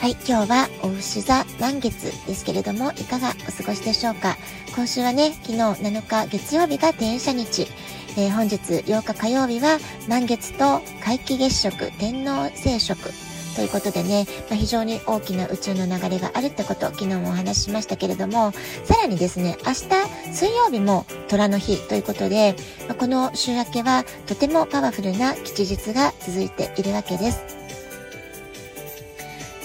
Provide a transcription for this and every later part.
はい、今日はお牛座満月ですけれども、いかがお過ごしでしょうか？今週はね、昨日7日月曜日が転写日、えー、本日8日火曜日は満月と皆既月食、天皇聖食。ということでね、まあ、非常に大きな宇宙の流れがあるってこと、昨日もお話ししましたけれども、さらにですね、明日水曜日も虎の日。ということで、まあ、この週明けはとてもパワフルな吉日が続いているわけです。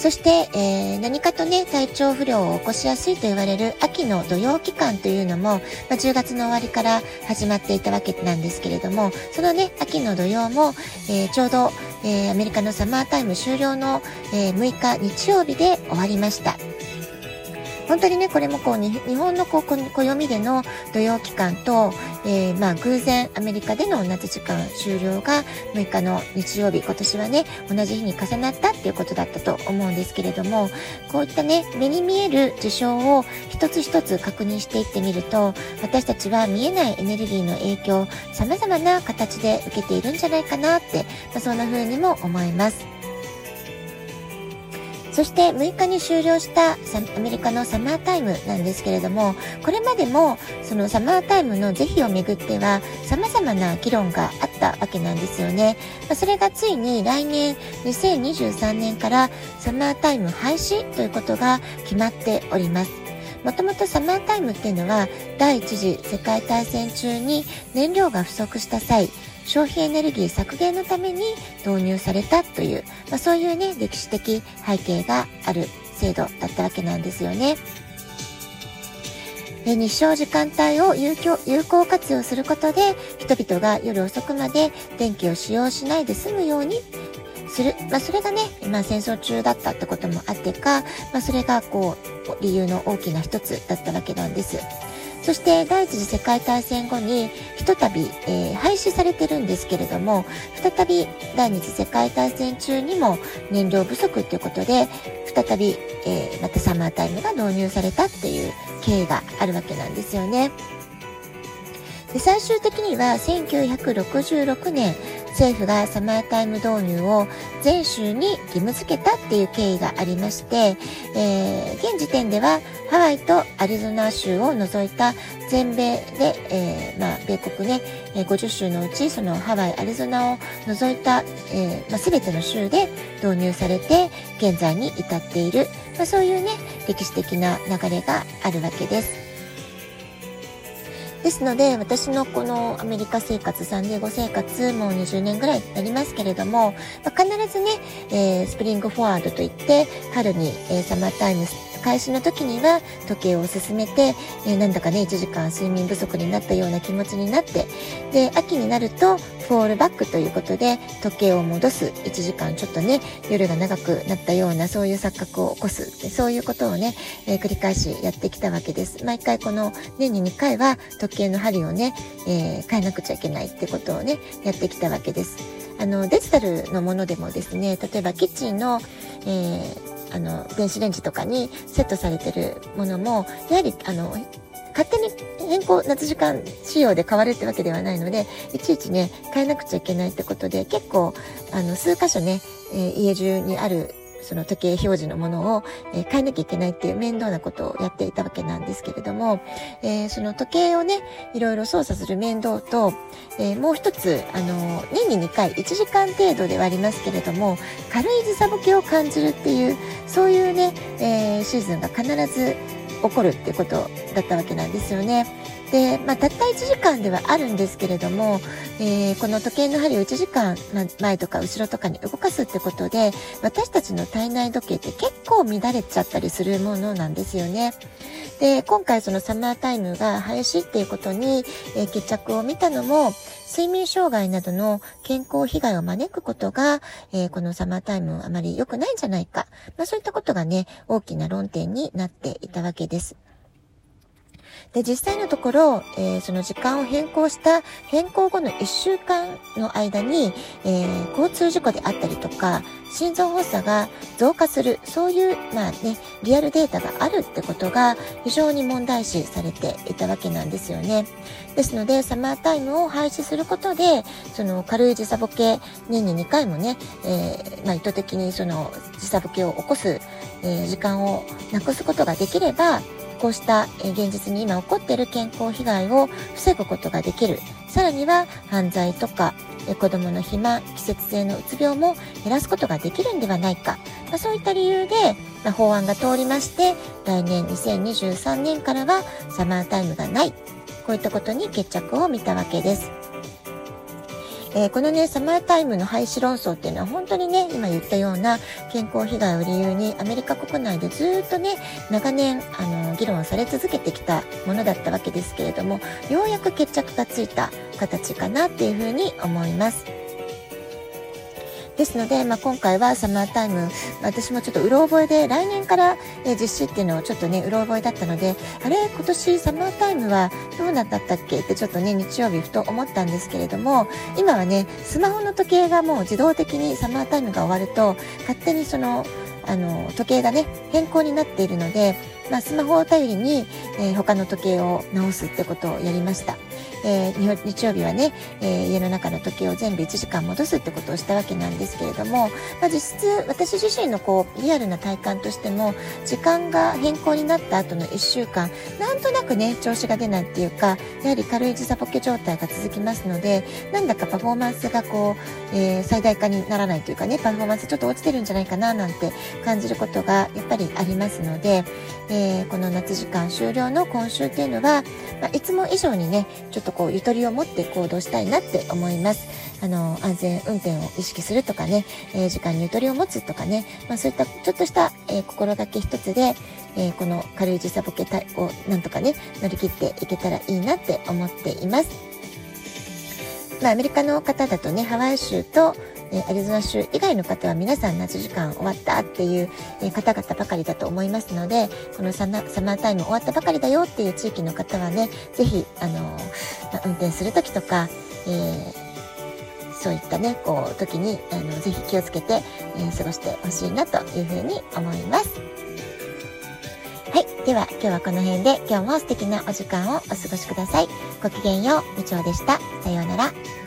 そして、えー、何かとね、体調不良を起こしやすいと言われる秋の土曜期間というのも、まあ、10月の終わりから始まっていたわけなんですけれども、そのね、秋の土曜も、えー、ちょうど、えー、アメリカのサマータイム終了の、え6日日曜日で終わりました。本当にね、これもこう、日本のこう暦での土曜期間と、えー、まあ偶然アメリカでの同じ時間終了が6日の日曜日、今年はね、同じ日に重なったっていうことだったと思うんですけれども、こういったね、目に見える事象を一つ一つ確認していってみると、私たちは見えないエネルギーの影響、様々な形で受けているんじゃないかなって、まあ、そんな風にも思います。そして6日に終了したアメリカのサマータイムなんですけれども、これまでもそのサマータイムの是非をめぐっては様々な議論があったわけなんですよね。まそれがついに来年2023年からサマータイム廃止ということが決まっております。もともとサマータイムっていうのは第一次世界大戦中に燃料が不足した際、消費エネルギー削減のために導入されたという、まあ、そういうね、歴史的背景がある制度だったわけなんですよね。日照時間帯を有有効活用することで人々が夜遅くまで電気を使用しないで済むようにする。まあ、それがね、まあ、戦争中だったってこともあってか、まあ、それがこう、理由の大きな一つだったわけなんです。そして第一次世界大戦後にひとたび、えー、廃止されてるんですけれども再び第二次世界大戦中にも燃料不足ということで再び、えー、またサマータイムが導入されたっていう経緯があるわけなんですよね。で最終的には1966年政府がサマータイム導入を全州に義務付けたっていう経緯がありまして、えー、現時点ではハワイとアリゾナ州を除いた全米で、えー、まあ、米国ね、50州のうちそのハワイ、アリゾナを除いた、えー、まあ、全ての州で導入されて現在に至っている、まあ、そういうね歴史的な流れがあるわけです。ですので、私のこのアメリカ生活、サンディエゴ生活、もう20年ぐらいになりますけれども、まあ、必ずね、えー、スプリングフォワードといって、春に、えー、サマータイム開始の時には時計を進めて、え、なんだかね、1時間睡眠不足になったような気持ちになって、で、秋になると、フォールバックということで、時計を戻す。1時間ちょっとね、夜が長くなったような、そういう錯覚を起こす。そういうことをね、えー、繰り返しやってきたわけです。毎回この年に2回は時計の針をね、えー、変えなくちゃいけないってことをね、やってきたわけです。あの、デジタルのものでもですね、例えばキッチンの、えーあの、電子レンジとかにセットされてるものも、やはり、あの、勝手に変更、夏時間仕様で変わるってわけではないので、いちいちね、変えなくちゃいけないってことで、結構、あの、数箇所ね、えー、家中にあるその時計表示のものを、えー、変えなきゃいけないっていう面倒なことをやっていたわけなんですけれども、えー、その時計をね、いろいろ操作する面倒と、えー、もう一つ、あの、年に2回、1時間程度ではありますけれども、軽い時差ボケを感じるっていう、そういうね、えシーズンが必ず起こるっていうことだったわけなんですよね。で、まあ、たった1時間ではあるんですけれども、えー、この時計の針を1時間前とか後ろとかに動かすってことで、私たちの体内時計って結構乱れちゃったりするものなんですよね。で、今回そのサマータイムが廃止っていうことに、えー、決着を見たのも、睡眠障害などの健康被害を招くことが、えー、このサマータイムあまり良くないんじゃないか。まあそういったことがね、大きな論点になっていたわけです。で、実際のところ、えー、その時間を変更した変更後の1週間の間に、えー、交通事故であったりとか、心臓発作が増加する、そういう、まあね、リアルデータがあるってことが非常に問題視されていたわけなんですよね。ですので、サマータイムを廃止することで、その軽い時差ボケ、年に2回もね、えー、まあ、意図的にその時差ボケを起こす、え、時間をなくすことができれば、こうした現実に今起こっている健康被害を防ぐことができる。さらには犯罪とか子供の肥満、季節性のうつ病も減らすことができるんではないか。まあ、そういった理由で、まあ、法案が通りまして、来年2023年からはサマータイムがない。こういったことに決着を見たわけです。えー、このね、サマータイムの廃止論争っていうのは本当にね、今言ったような健康被害を理由にアメリカ国内でずっとね、長年、あの、議論され続けてきたものだったわけですけれども、ようやく決着がついた形かなっていうふうに思います。ですので、まあ、今回はサマータイム、私もちょっとうろ覚えで、来年から、え実施っていうのをちょっとね、うろ覚えだったので、あれ、今年サマータイムはどうなったっけ？ってちょっとね、日曜日ふと思ったんですけれども、今はね、スマホの時計がもう自動的にサマータイムが終わると、勝手にその、あの、時計がね、変更になっているので、まあ、スマホを頼りに、えー、他の時計を直すってことをやりました。えー、日曜日はね、えー、家の中の時計を全部1時間戻すってことをしたわけなんですけれども、まあ、実質私自身のこうリアルな体感としても時間が変更になった後の1週間なんとなくね調子が出ないっていうかやはり軽い時差ボケ状態が続きますのでなんだかパフォーマンスがこう、えー、最大化にならないというかねパフォーマンスちょっと落ちてるんじゃないかななんて感じることがやっぱりありますので、えー、この夏時間終了の今週っていうのは、まあ、いつも以上にねちょっとこうゆとりを持って行動したいなって思います。あの、安全運転を意識するとかね、えー、時間にゆとりを持つとかね、まあそういったちょっとした、えー、心がけ一つで、えー、この軽い時差ボケをなんとかね、乗り切っていけたらいいなって思っています。まあアメリカの方だとね、ハワイ州と、えアリゾナ州以外の方は皆さん夏時間終わったっていう、え方々ばかりだと思いますので、このサマータイム終わったばかりだよっていう地域の方はね、ぜひ、あの、ま、運転する時とか、えーそういったね、こう、時に、あの、ぜひ気をつけて、えー、過ごしてほしいなというふうに思います。はい。では、今日はこの辺で、今日も素敵なお時間をお過ごしください。ごきげんよう、みちょうでした。さようなら。